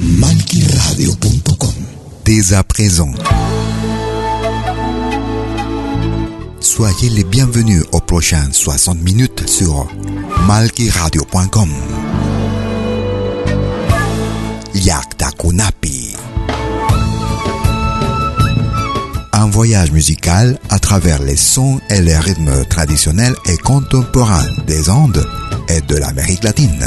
Malquiradio.com Dès à présent. Soyez les bienvenus aux prochaines 60 minutes sur malquiradio.com. Yakta Kunapi. Un voyage musical à travers les sons et les rythmes traditionnels et contemporains des Andes et de l'Amérique latine.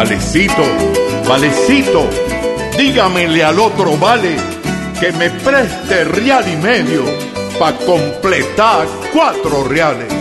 Valecito, valecito, dígamele al otro vale que me preste real y medio pa' completar cuatro reales.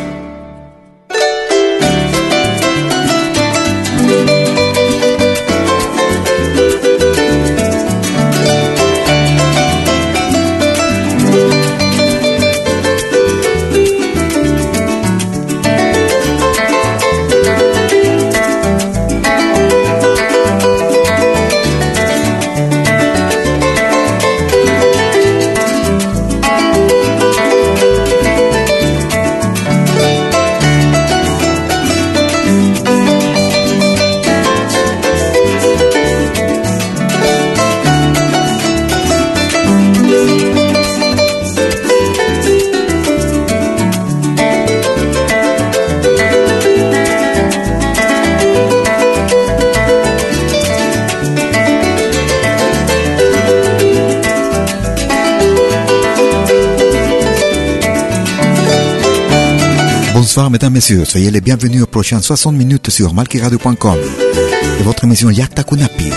Mesdames, messieurs, soyez les bienvenus aux prochaines 60 minutes sur malkiradio.com et votre émission Yakta Kunapi,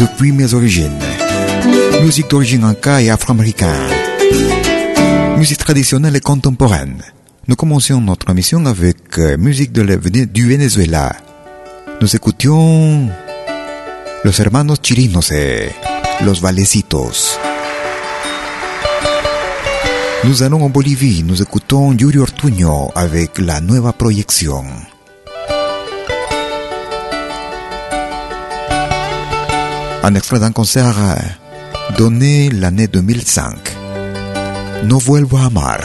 depuis mes origines. Musique d'origine inca et afro-américaine. Musique traditionnelle et contemporaine. Nous commencions notre émission avec euh, musique de la- du Venezuela. Nous écoutions Los Hermanos Chirinos et Los Valecitos. Nous allons en Bolivie, nous écoutons Yuri Ortuño avec la nueva proyección. Un extrait d'un concert euh, donné l'année 2005. No vuelvo a amar.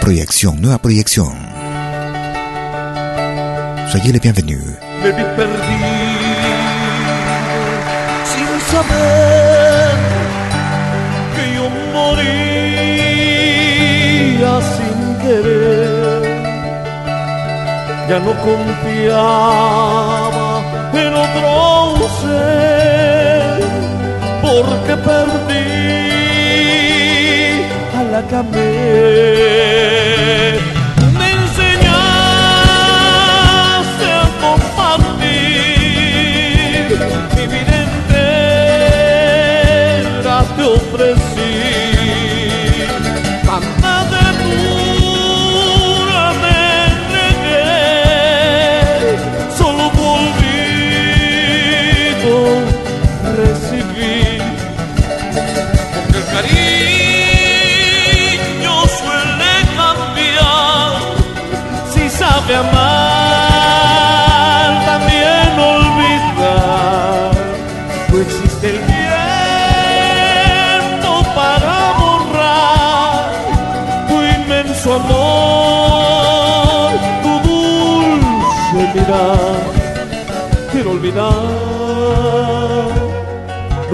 Proyección, nueva proyección. Soyez les bienvenus. Saber que yo moría sin querer. Ya no confiaba en otro ser porque perdí a la que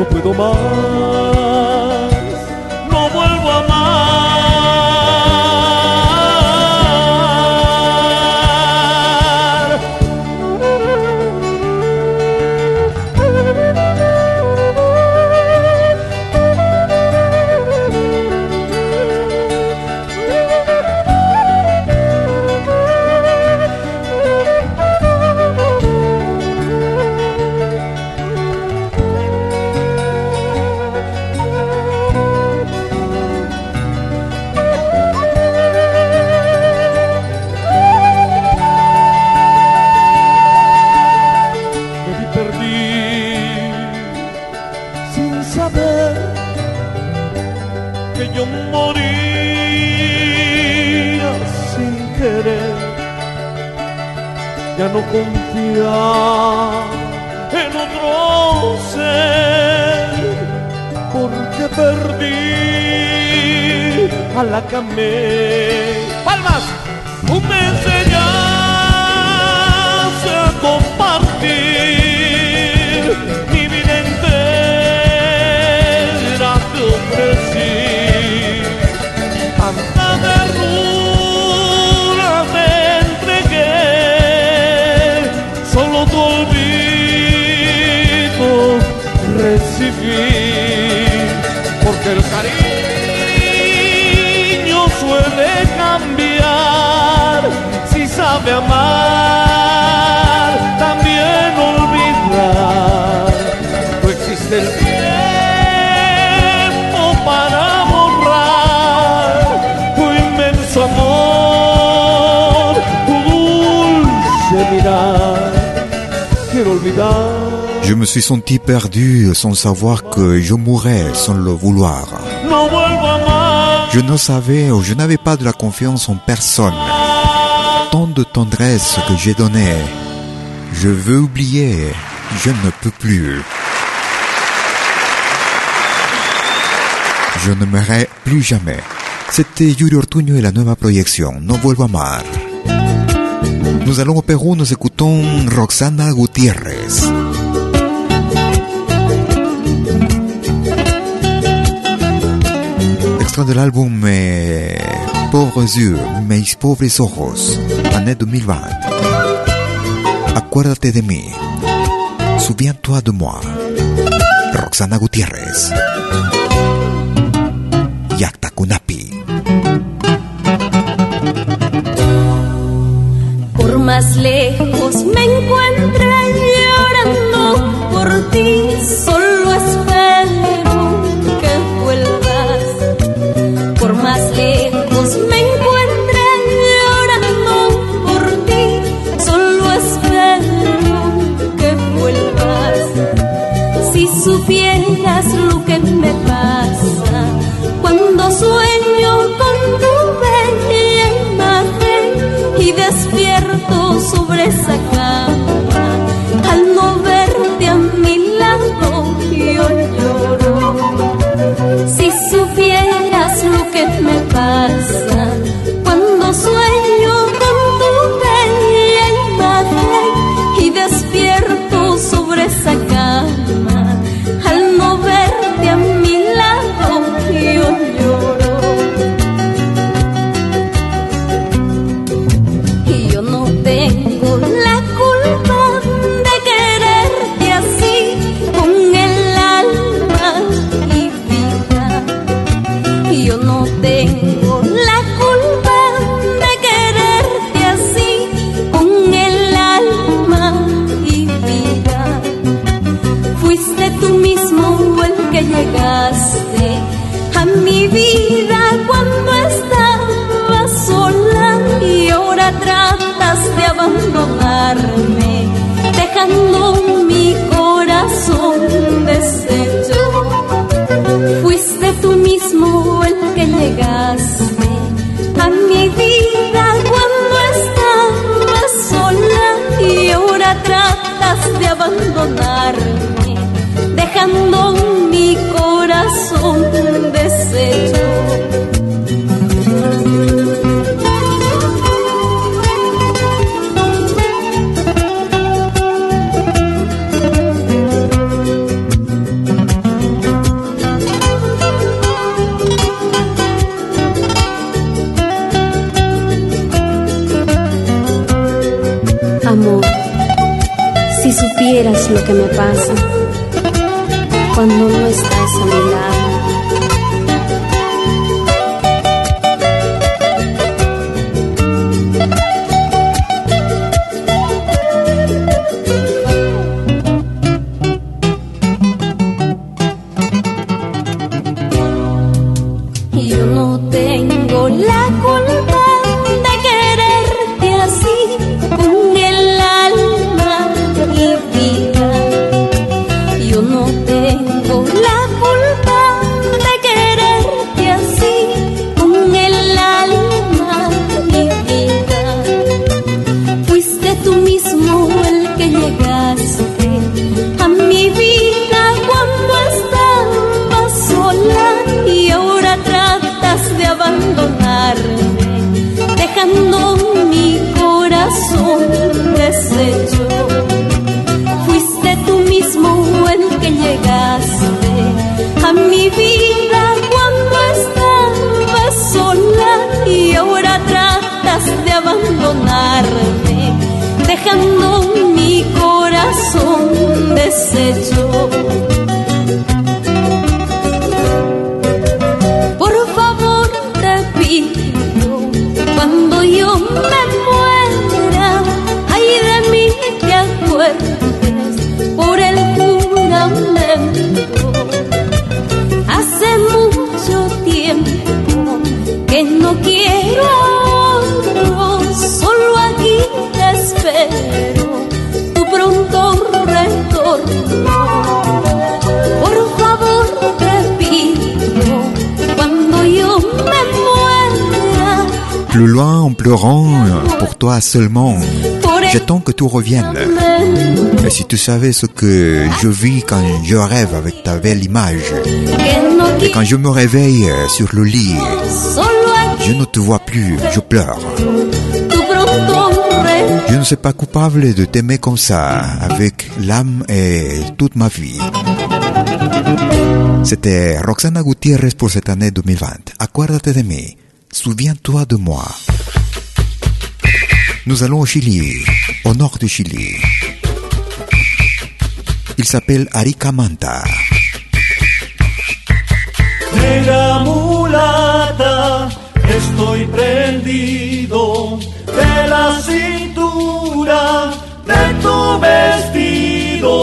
no puedo más, Perdido sin saber que yo moría sin querer. Ya no confiar en otro ser porque perdí a la camé. ¡Palmas! Un me enseñaste a compartir mi vida entera te ofrecí. Tanta ternura me entregué, solo tu olvido recibí, porque el cariño suele cambiar, si sabe amar, Je me suis senti perdu sans savoir que je mourrais sans le vouloir. Je ne savais ou je n'avais pas de la confiance en personne. Tant de tendresse que j'ai donné. Je veux oublier. Je ne peux plus. Je ne m'aimerai plus jamais. C'était Yuri Ortuño et la nueva proyección. No vuelvo a amar. Nous allons au Pérou, nous écoutons Roxana Gutiérrez. Extrait de l'album eh, Pauvres yeux, mis pobres ojos, année 2020. Acuérdate de mí. Souviens-toi de moi. Roxana Gutiérrez. Yakta Kunapi. Por más lejos essa cama. Llegaste a mi vida cuando estaba sola y ahora tratas de abandonarme, dejando mi corazón que me pasa cuando no estás a mi lado. Pleurant, pour toi seulement, j'attends que tout revienne. Et si tu savais ce que je vis quand je rêve avec ta belle image, et quand je me réveille sur le lit, je ne te vois plus, je pleure. Je ne suis pas coupable de t'aimer comme ça, avec l'âme et toute ma vie. C'était Roxana Gutiérrez pour cette année 2020. Acuérdate de mí. Souviens-toi de moi. Nous allons au Chili, au nord du Chili. Il s'appelle Arica Manta. Negra mulata, estoy prendido de la cintura de tu vestido.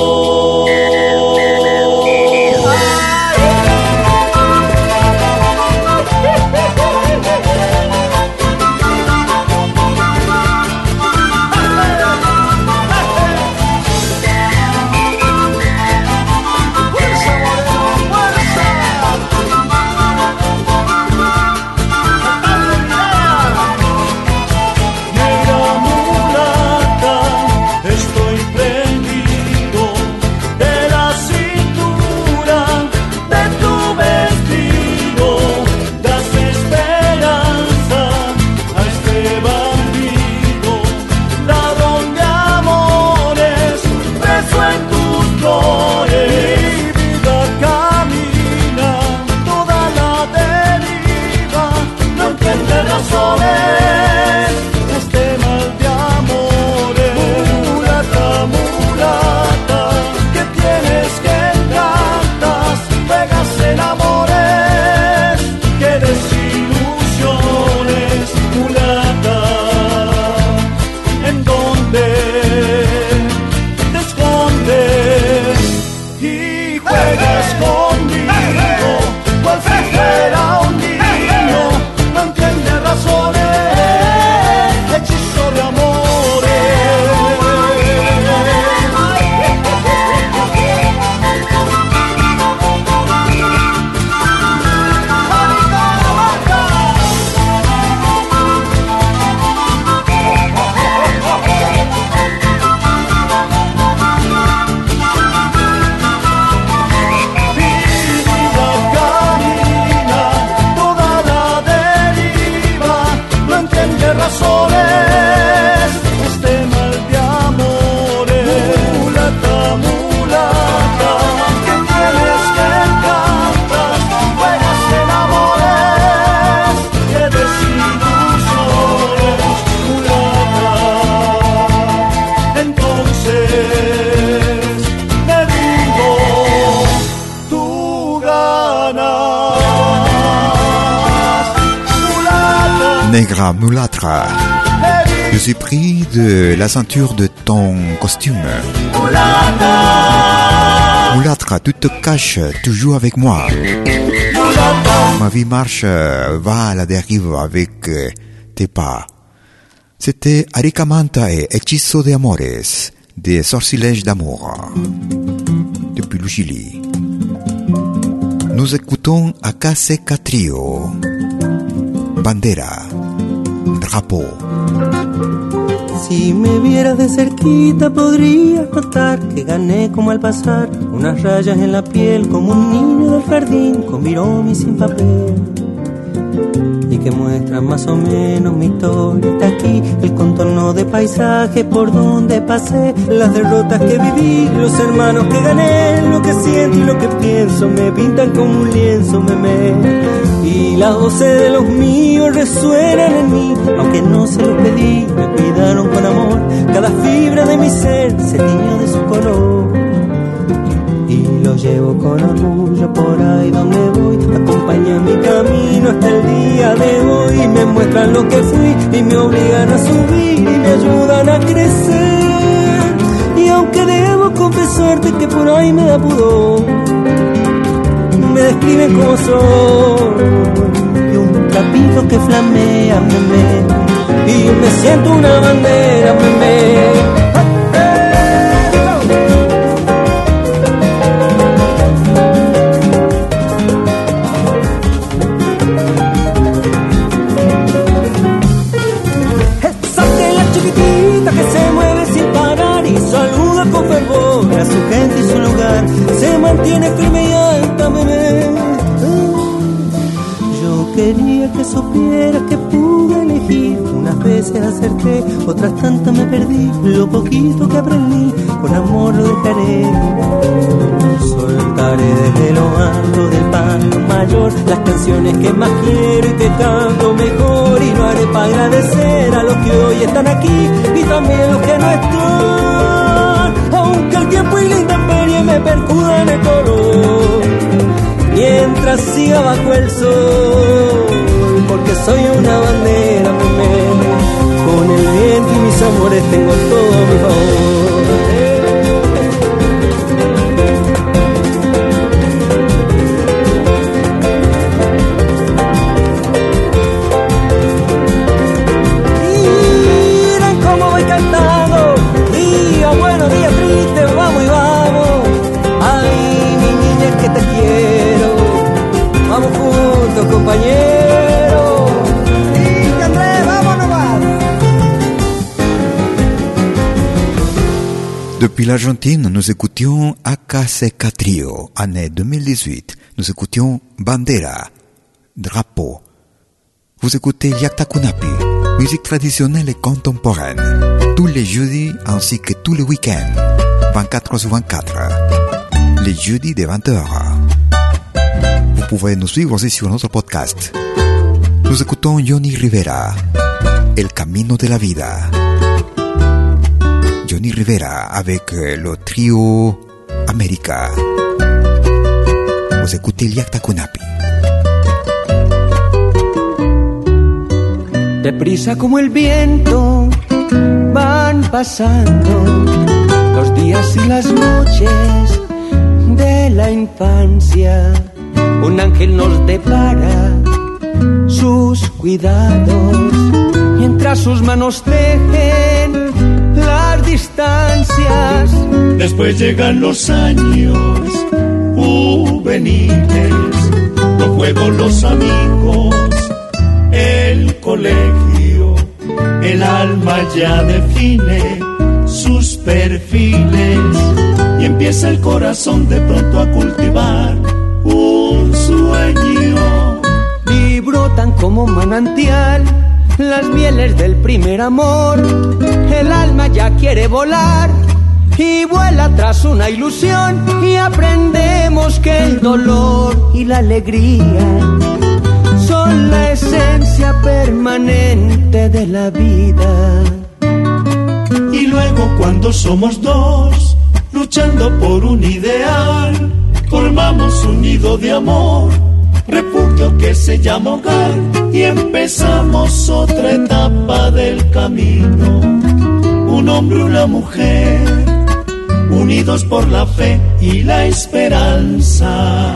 Je suis pris de la ceinture de ton costume. Mulatra, tu te caches toujours avec moi. Ma vie marche, va à la dérive avec tes pas. C'était Aricamanta et Hechizo de Amores, des sortilèges d'amour. Depuis le Chili. Nous écoutons Akase Trio. Bandera. Si me vieras de cerquita podrías notar que gané como al pasar unas rayas en la piel como un niño del jardín con y sin papel que muestra más o menos mi historia. Está aquí el contorno de paisaje por donde pasé, las derrotas que viví, los hermanos que gané, lo que siento y lo que pienso, me pintan como un lienzo, me Y las voces de los míos resuenan en mí, aunque no se los pedí, me cuidaron con amor, cada fibra de mi ser se tiñó de su color. lo llevo con orgullo por ahí donde voy. Acompaña mi camino hasta el día de hoy. Me muestran lo que fui y me obligan a subir y me ayudan a crecer. Y aunque debo confesarte que por ahí me da me describen como soy. Y un capito que flamea, me, Y me siento una bandera, me. Mantiene firme y alta, bebé. Yo quería que supiera que pude elegir. Unas veces acerté, otras tantas me perdí. Lo poquito que aprendí, con amor lo dejaré. Soltaré desde lo alto del pan mayor las canciones que más quiero y que canto mejor. Y lo haré para agradecer a los que hoy están aquí y también los que no están. Aunque el tiempo y la intemperie me percudan el color. Mientras siga bajo el sol porque soy una bandera con el viento y mis amores tengo todo mi favor Depuis l'Argentine, nous écoutions Acaseca Trio, année 2018. Nous écoutions Bandera, Drapeau. Vous écoutez Kunapi, musique traditionnelle et contemporaine, tous les jeudis ainsi que tous les week-ends, 24 sur 24, les jeudis de 20h. Vous pouvez nous suivre aussi sur notre podcast. Nous écoutons Johnny Rivera, El Camino de la Vida. Johnny Rivera avec le trio América. Vous écoutez Liakta Kunapi. Deprisa como el viento van pasando los días y las noches de la infancia. Un ángel nos depara sus cuidados mientras sus manos tejen distancias. Después llegan los años juveniles, los juegos, los amigos, el colegio, el alma ya define sus perfiles y empieza el corazón de pronto a cultivar un sueño. Y brotan como manantial las mieles del primer amor. El alma ya quiere volar y vuela tras una ilusión y aprendemos que el dolor y la alegría son la esencia permanente de la vida. Y luego cuando somos dos, luchando por un ideal, formamos un nido de amor refugio que se llama hogar y empezamos otra etapa del camino. Un hombre, una mujer, unidos por la fe y la esperanza.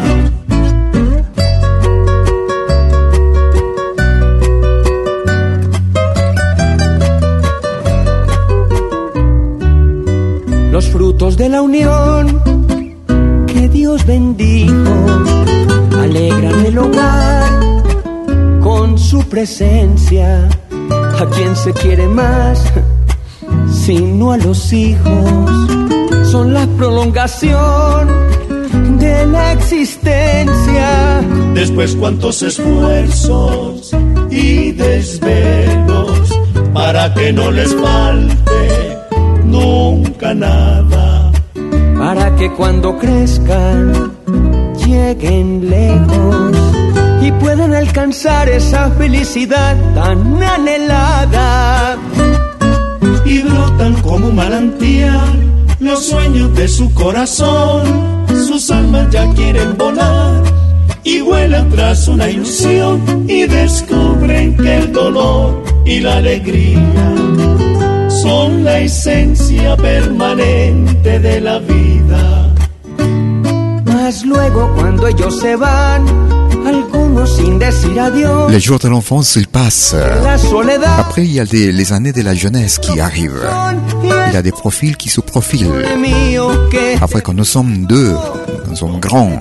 Los frutos de la unión que Dios bendijo alegran el hogar con su presencia. ¿A quien se quiere más? Sino a los hijos. Son la prolongación de la existencia. Después cuántos esfuerzos y desvelos para que no les falte nunca nada. Para que cuando crezcan lleguen lejos y puedan alcanzar esa felicidad tan anhelada. Y brotan como un manantial los sueños de su corazón. Sus almas ya quieren volar y vuelan tras una ilusión y descubren que el dolor y la alegría son la esencia permanente de la vida. Mas luego cuando ellos se van, algunos sin decir adiós, Les jours de l'enfance, ils passent. Après, il y a des- les années de la jeunesse qui arrivent. Il y a des profils qui se profilent. Après, quand nous sommes deux, nous sommes grands,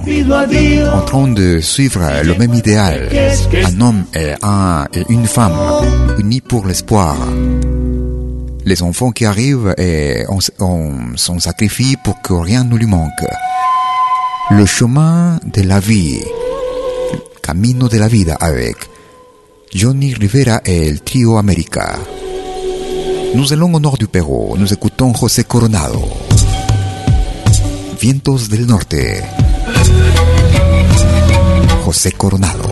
en train de suivre le même idéal, un homme et, un, et une femme, unis pour l'espoir. Les enfants qui arrivent et on, s- on s'en sacrifie pour que rien ne lui manque. Le chemin de la vie, camino de la vida avec Johnny Rivera et el trio América. Nous allons au nord du Pérou, nous écoutons José Coronado. Vientos del Norte. José Coronado.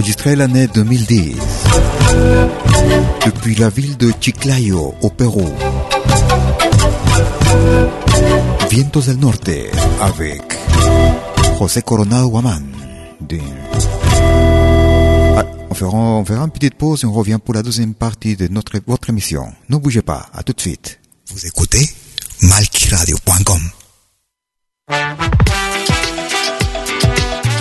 Enregistré l'année 2010. Depuis la ville de Chiclayo, au Pérou. Vientos del Norte, avec José Coronado Guaman. Ah, on, fera, on fera une petite pause et on revient pour la deuxième partie de notre, votre émission. Ne bougez pas, à tout de suite. Vous écoutez malquiradio.com.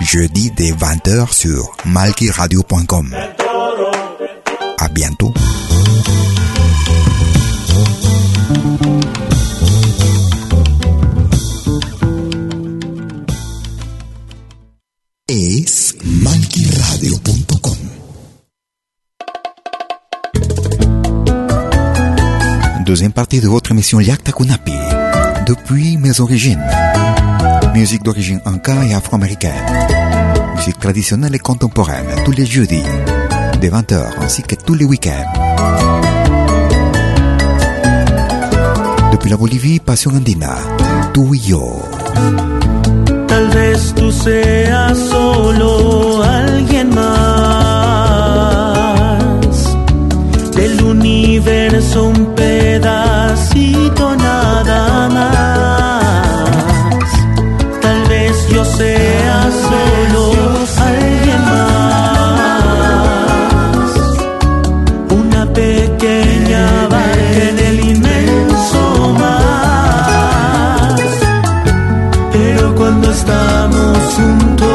Jeudi dès 20h sur malkiradio.com. À bientôt. Es malquiradio.com. Deuxième partie de votre émission Yakta Kunapi. Depuis mes origines. Musique d'origine inca et afro-américaine. Musique traditionnelle et contemporaine tous les jeudis, de 20h ainsi que tous les week-ends. Depuis la Bolivie, Pasión Andina, tú y yo. Tal vez tú seas solo alguien más del universo, un pedacito estamos juntos,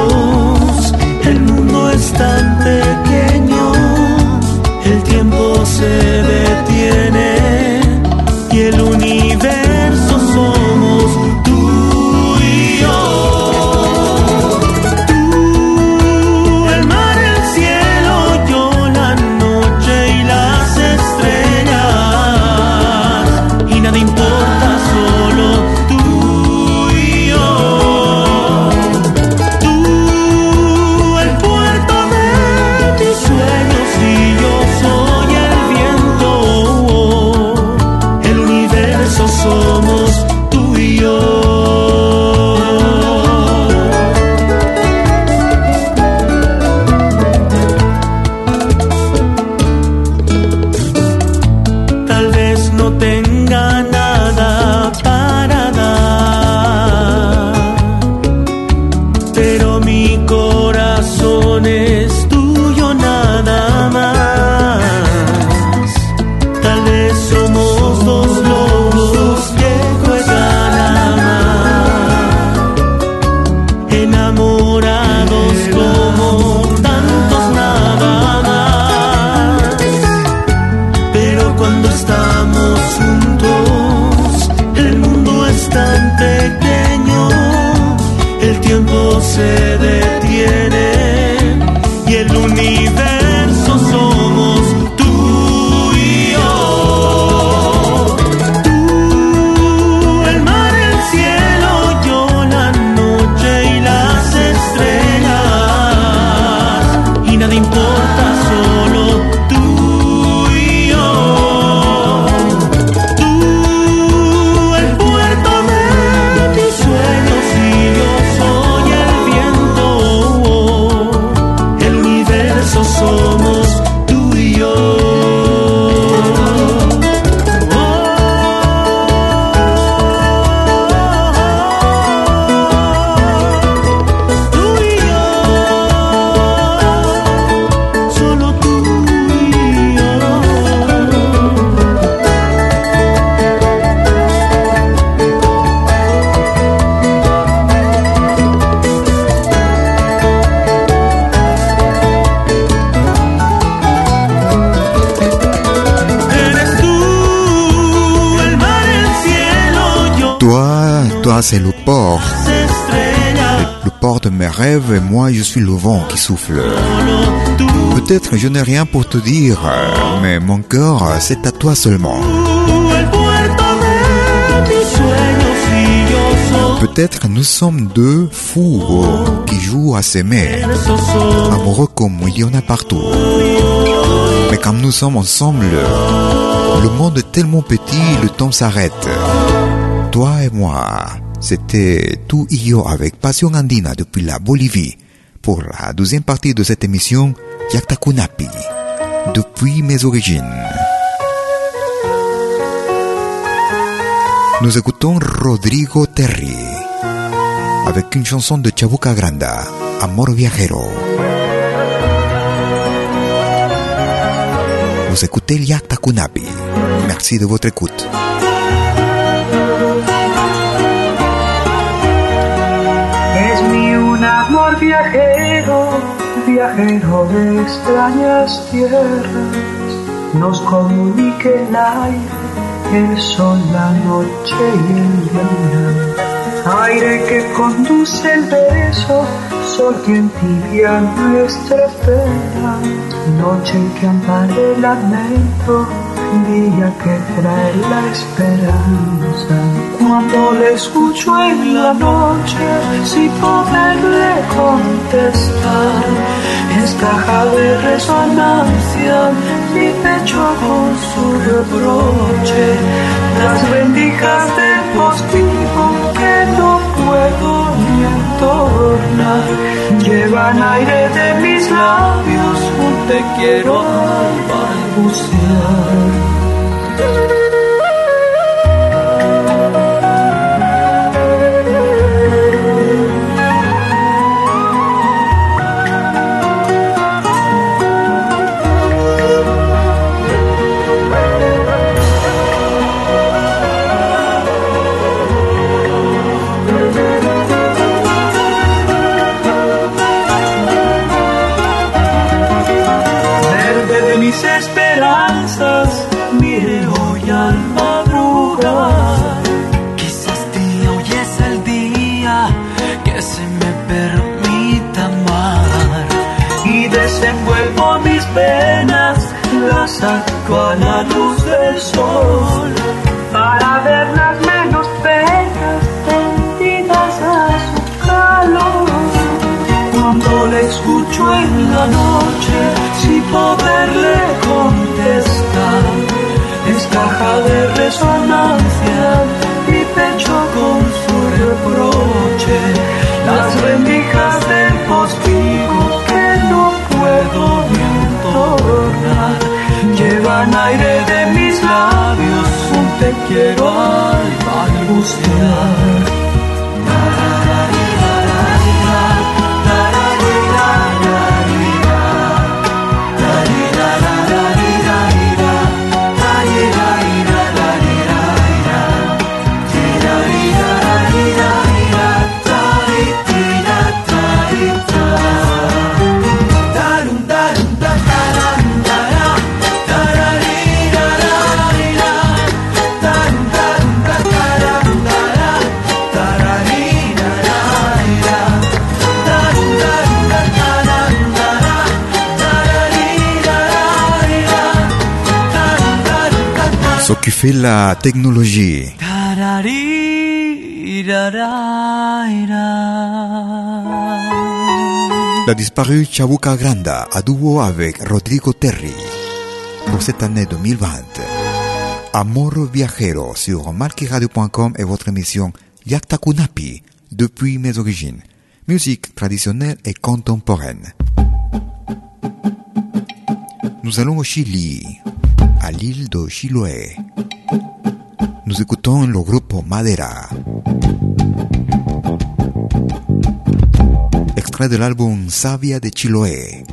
c'est le port, le port de mes rêves et moi je suis le vent qui souffle. Peut-être je n'ai rien pour te dire, mais mon cœur c'est à toi seulement. Peut-être nous sommes deux fous qui jouent à s'aimer, amoureux comme il y en a partout. Mais quand nous sommes ensemble, le monde est tellement petit, le temps s'arrête. Toi et moi, c'était tout yo avec Passion Andina depuis la Bolivie pour la deuxième partie de cette émission Yaktakunapi, depuis mes origines. Nous écoutons Rodrigo Terry avec une chanson de Chabuca Granda, Amor Viajero. Vous écoutez Yakta Kunapi. Merci de votre écoute. Viajero, viajero de extrañas tierras. Nos comunica el aire, el sol, la noche y el día. Aire que conduce el beso, sol que entibia nuestra pena. Noche que ampara el lamento, día que trae la esperanza. Cuando le escucho en la noche, sin poderle contestar, es caja de resonancia, mi pecho con su reproche, las rendijas del postigo que no puedo ni entornar, llevan aire de mis labios, un te quiero al balbucear. S'occuper la technologie. La disparue Chabuca Granda a duo avec Rodrigo Terry pour cette année 2020. Amor Viajero sur marquiradio.com et votre émission Yakta Kunapi depuis mes origines. Musique traditionnelle et contemporaine. Nous allons au Chili, à l'île de Chiloé. Nous écoutons le groupe Madera. Extrait de l'album Savia de Chiloé.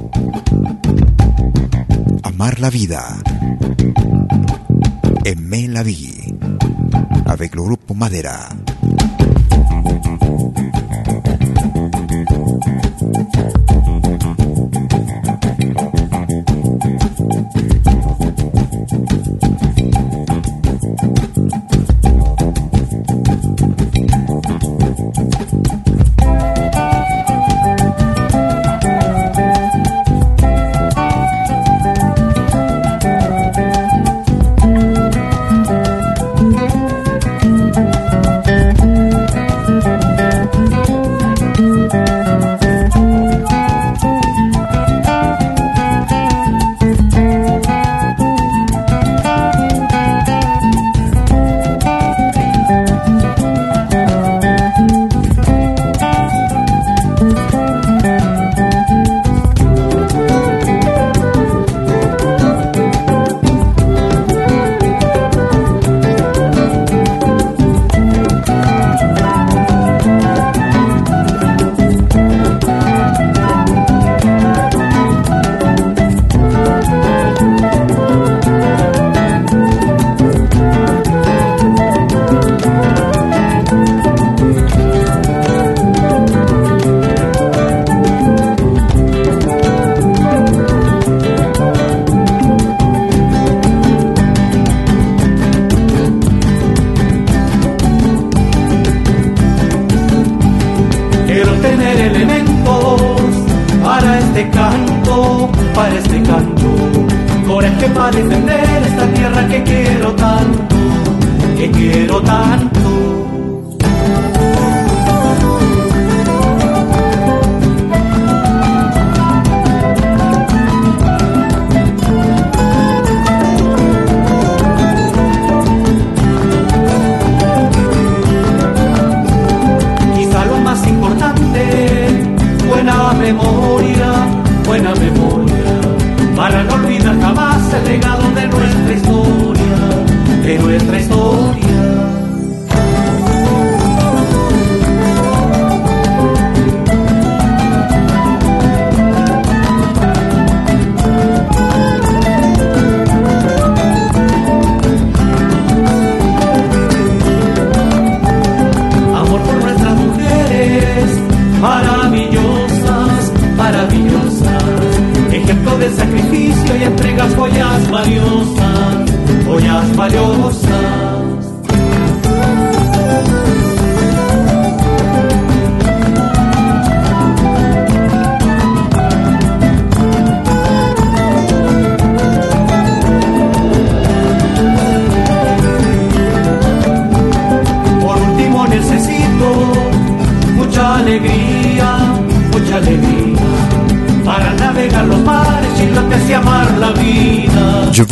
Amar la vida. Aimer la vie. Avec le groupe Madera.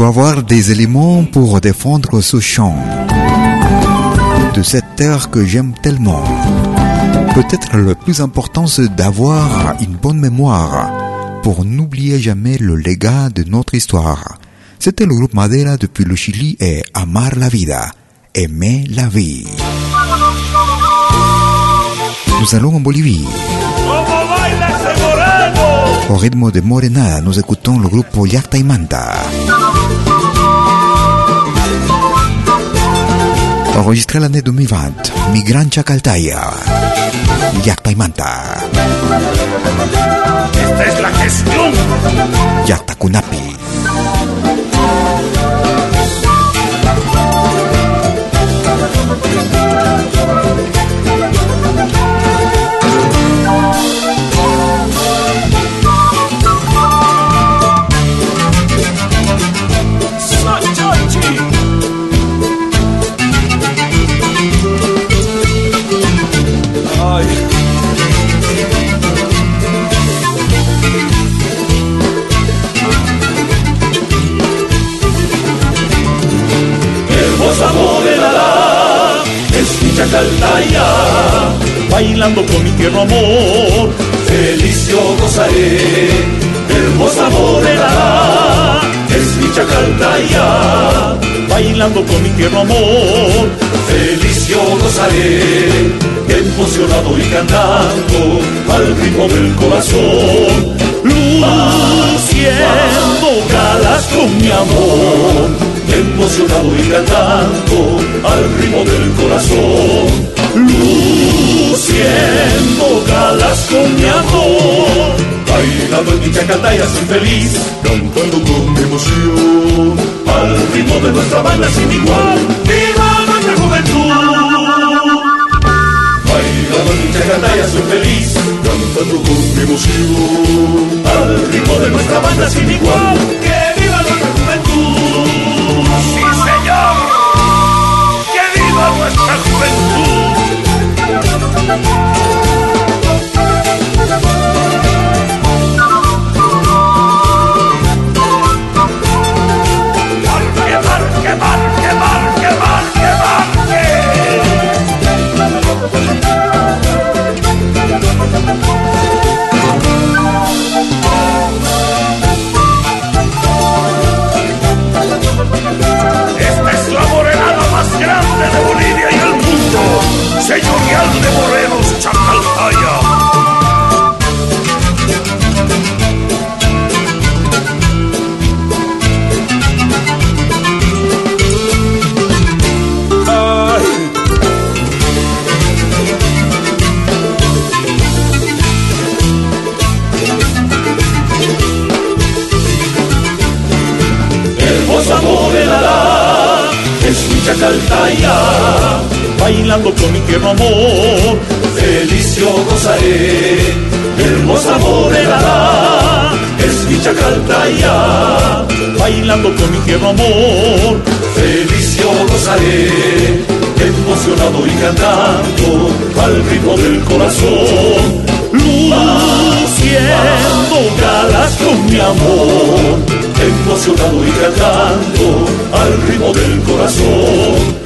Avoir des éléments pour défendre ce chant de cette terre que j'aime tellement. Peut-être le plus important c'est d'avoir une bonne mémoire pour n'oublier jamais le légat de notre histoire. C'était le groupe Madera depuis le Chili et Amar la vida, aimer la vie. Nous allons en Bolivie. Au rythme de Morena, nous écoutons le groupe Yacta y Manta. Enregistré l'année 2020, Migran Chacaltaya, Yacta y Manta. Esta es la gestión. Yacta Kunapi. Bailando con mi tierno amor, feliz yo gozaré, hermosa morena es mi chacaltaya, bailando con mi tierno amor, feliz yo gozaré, emocionado y cantando al ritmo del corazón, luciendo galas con mi amor emocionado y cantando al ritmo del corazón, luciendo galas con mi amor, bailando en mi chacataya soy feliz, cantando con emoción, al ritmo de nuestra banda sin igual, viva nuestra juventud. Bailando en soy feliz, cantando con emoción, al ritmo de nuestra banda sin igual, chacaltaya bailando con mi tierno amor. Feliz yo gozaré, hermosa morena, es mi chacaltaya, bailando con mi tierno amor. Feliz yo gozaré, emocionado y cantando al ritmo del corazón. Luciendo galas con mi amor, emocionado y cantando al ritmo del corazón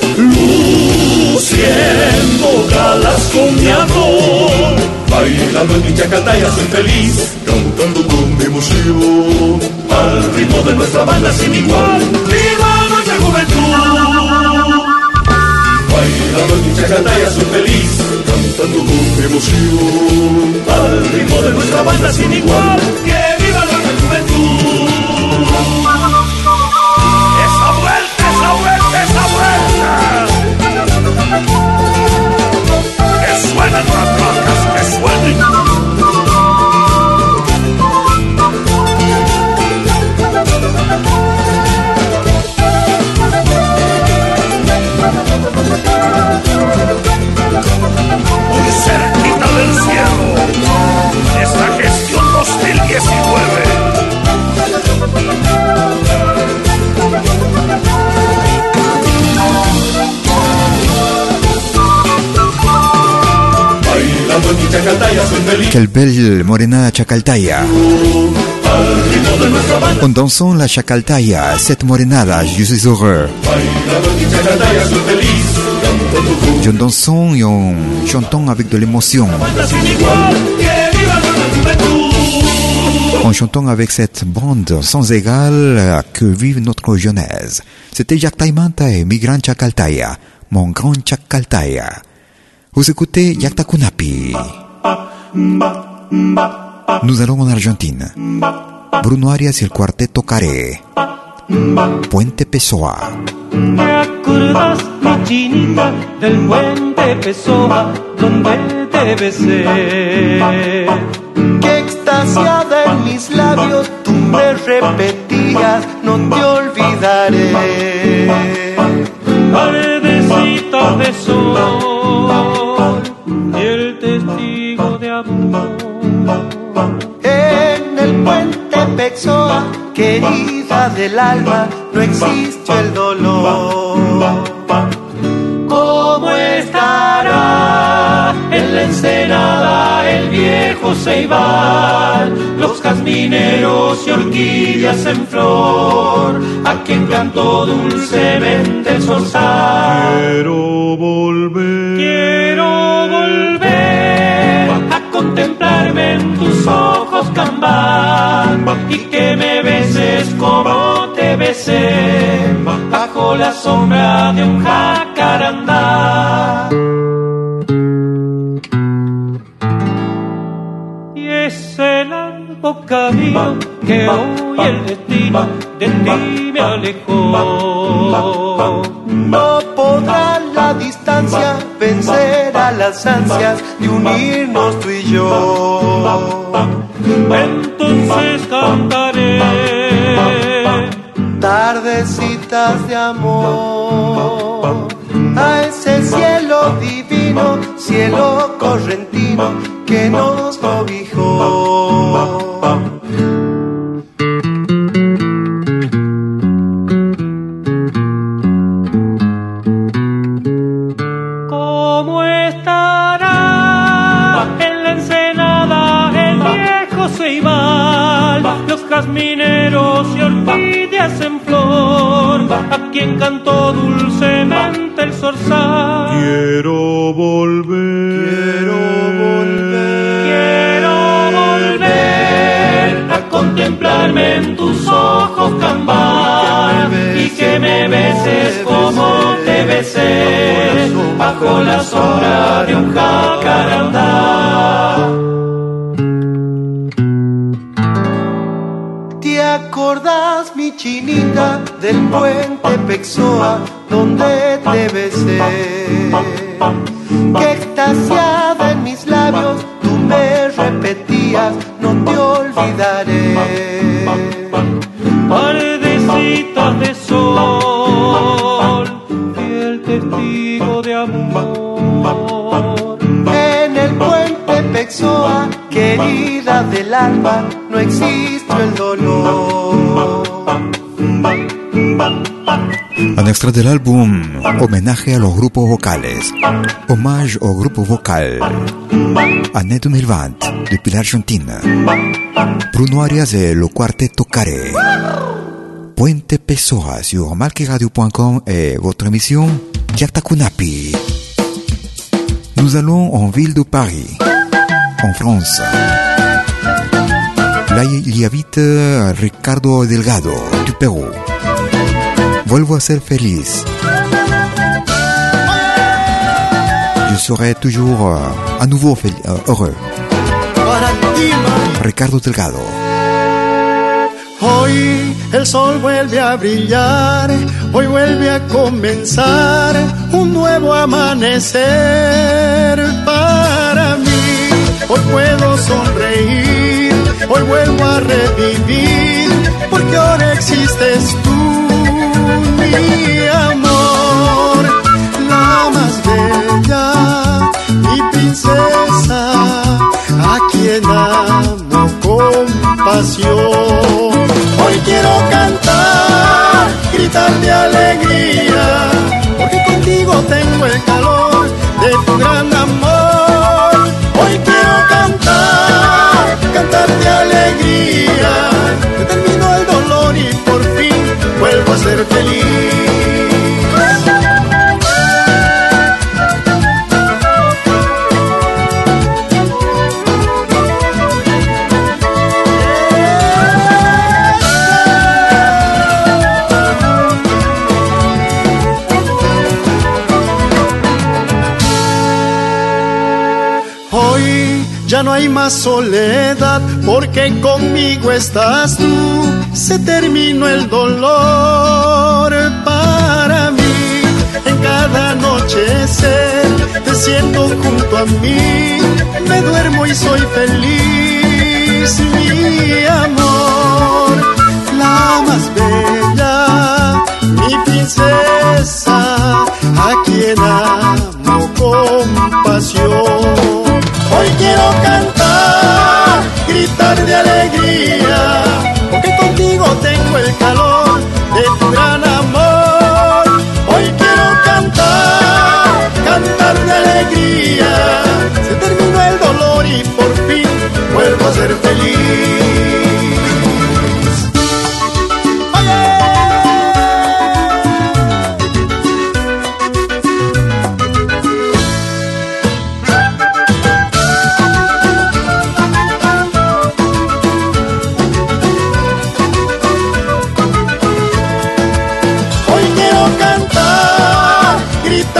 luciendo galas con mi amor. Bailando en mi chacataya soy feliz, cantando con emoción, al ritmo de nuestra banda sin igual. ¡Viva nuestra juventud! Bailando en mi chacataya soy feliz, cantando con emoción, al ritmo de nuestra banda sin igual. ¡Que viva Women Quelle belle morena chacaltaya. En dansant la chacaltaya, cette morenada, je suis heureux. Je dansons et en chantant avec de l'émotion, en chantant avec cette bande sans égale que vive notre jeunesse. C'était Jacques Taimanta et Migrant Chacaltaya, mon grand Chacaltaya. Vous écoutez Yakta Kunapi. Nous allons en Argentine. Bruno Arias y el cuarteto Care. Puente Pessoa. ¿Te acuerdas, mi chinita, del puente Pessoa donde te besé? que extasiada en mis labios tú me repetías, no te olvidaré. querida del alma, no existe el dolor. ¿Cómo estará en la ensenada el viejo ceibal? Los jazmineros y orquídeas en flor, a quien cantó dulcemente el zorzal. Quiero volver, quiero volver a contemplarme en tus ojos, cambán, y que me beses como te besé bajo la sombra de un jacarandá. Y ese largo camino que hoy el destino de ti me alejó. No podrá la distancia vencer a las ansias de unirnos tú y yo. Entonces cantaré tardecitas de amor a ese cielo divino, cielo correntino que nos cobijó. ¿Cómo estará en la ensenada el viejo Ceibal? Los jazmineros cantó dulcemente el zorzal. Quiero volver. Quiero volver. Quiero volver a contemplarme en tus ojos cambar y que me beses como te besé bajo la sombra de un jacarandá. ¿Te acordás, mi chinita, del puente Pexoa donde te besé? Que extasiada en mis labios tú me repetías, no te olvidaré. Pardecitas de sol, fiel testigo de amor. En el puente Pexoa, querida del alma, no existe el dolor. Un extra del álbum Homenaje a los grupos vocales. Hommage au groupe vocal. Année 2020 depuis l'Argentine. Bruno Arias et le Quartetto Carré. Puente Pessoa sur malqueradio.com et votre émission Yaktakunapi. Nous allons en ville de Paris, en France. Là, il y habite Ricardo Delgado, du Pérou. Vuelvo a ser feliz. Je serai toujours euh, à nouveau euh, heureux. Ricardo Delgado. Hoy el sol vuelve a brillar, hoy vuelve a comenzar un nuevo amanecer para mí. Hoy puedo sonreír, hoy vuelvo a revivir, porque ahora existes tú, mi amor, la más bella, mi princesa, soledad porque conmigo estás tú. Se terminó el dolor para mí. En cada anochecer te siento junto a mí. Me duermo y soy feliz, mi amor. Gritar de alegría, porque contigo tengo el calor de tu gran amor. Hoy quiero cantar, cantar de alegría. Se terminó el dolor y por fin vuelvo a ser feliz.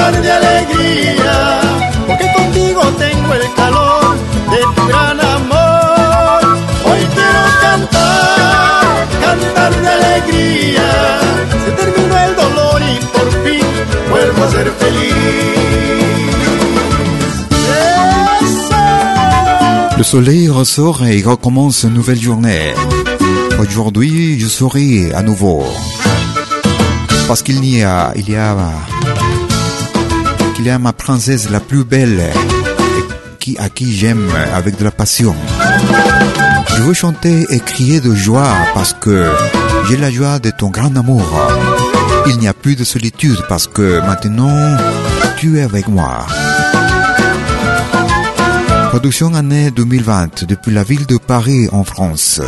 Cantar de alegría, porque contigo tengo el calor de tu gran amor. Hoy quiero cantar, cantar de alegría, se terminó el dolor y por fin vuelvo a ser feliz. Le soleil ressort et recommence une nouvelle journée. Aujourd'hui, je souris à nouveau. Parce qu'il y a, il y a, qu'il y a ma princesse la plus belle qui, à qui j'aime avec de la passion. Je veux chanter et crier de joie parce que j'ai la joie de ton grand amour. Il n'y a plus de solitude parce que maintenant tu es avec moi. Production année 2020 depuis la ville de Paris en France.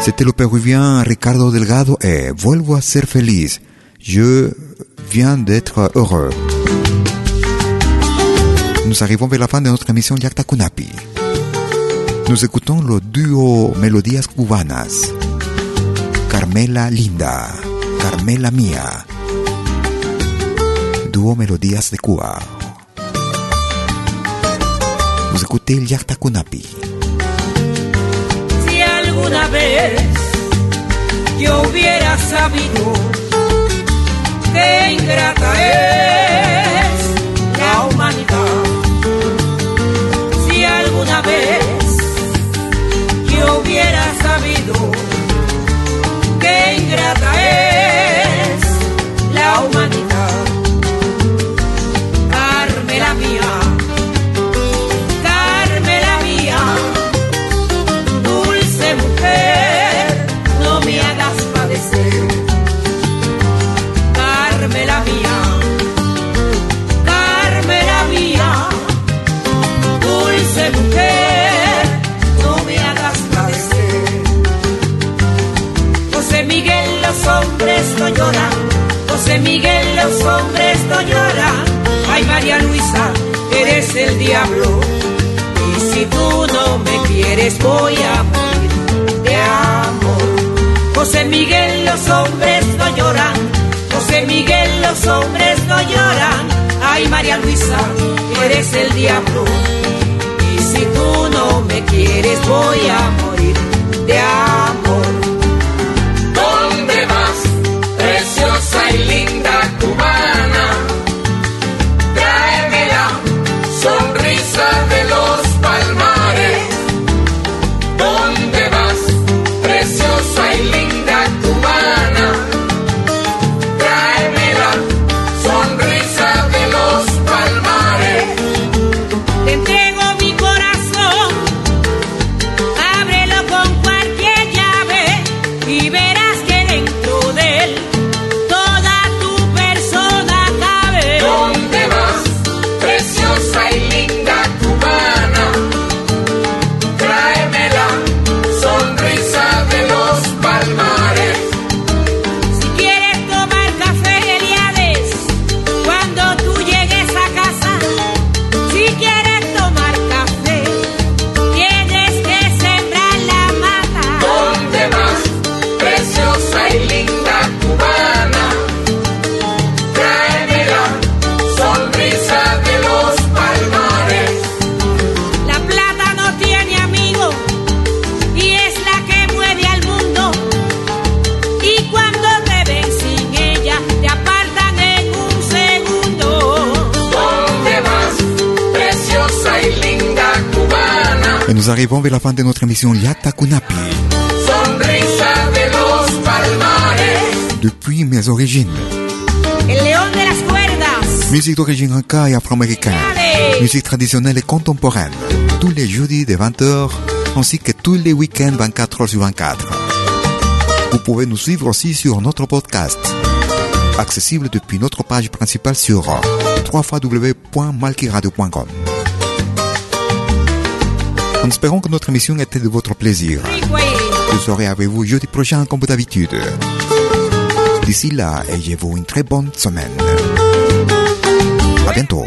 C'était le péruvien Ricardo Delgado et Vuelvo a ser feliz. Je viens d'être heureux. Nous arrivons vers la fin de notre émission Yakta Kunapi. Nous écoutons le duo Melodías Cubanas. Carmela Linda, Carmela Mía. Duo Melodías de Cuba. Vous écoutez Yakta Kunapi. Si alguna vez yo hubiera sabido qué ingrata es la humanidad, si alguna vez yo hubiera sabido qué ingrata es nous arrivons vers la fin de notre émission Yata Kunapi. Sonrisa de los palmares. Depuis mes origines. El león de las cuerdas. Musique d'origine inca et afro-américaine. Musique traditionnelle et contemporaine. Tous les jeudis de 20h, ainsi que tous les week-ends 24h sur 24. Vous pouvez nous suivre aussi sur notre podcast, accessible depuis notre page principale sur www.malkiradio.com. En espérant que notre émission était de votre plaisir. Je serai avec vous jeudi prochain comme d'habitude. D'ici là, ayez-vous une très bonne semaine. À bientôt.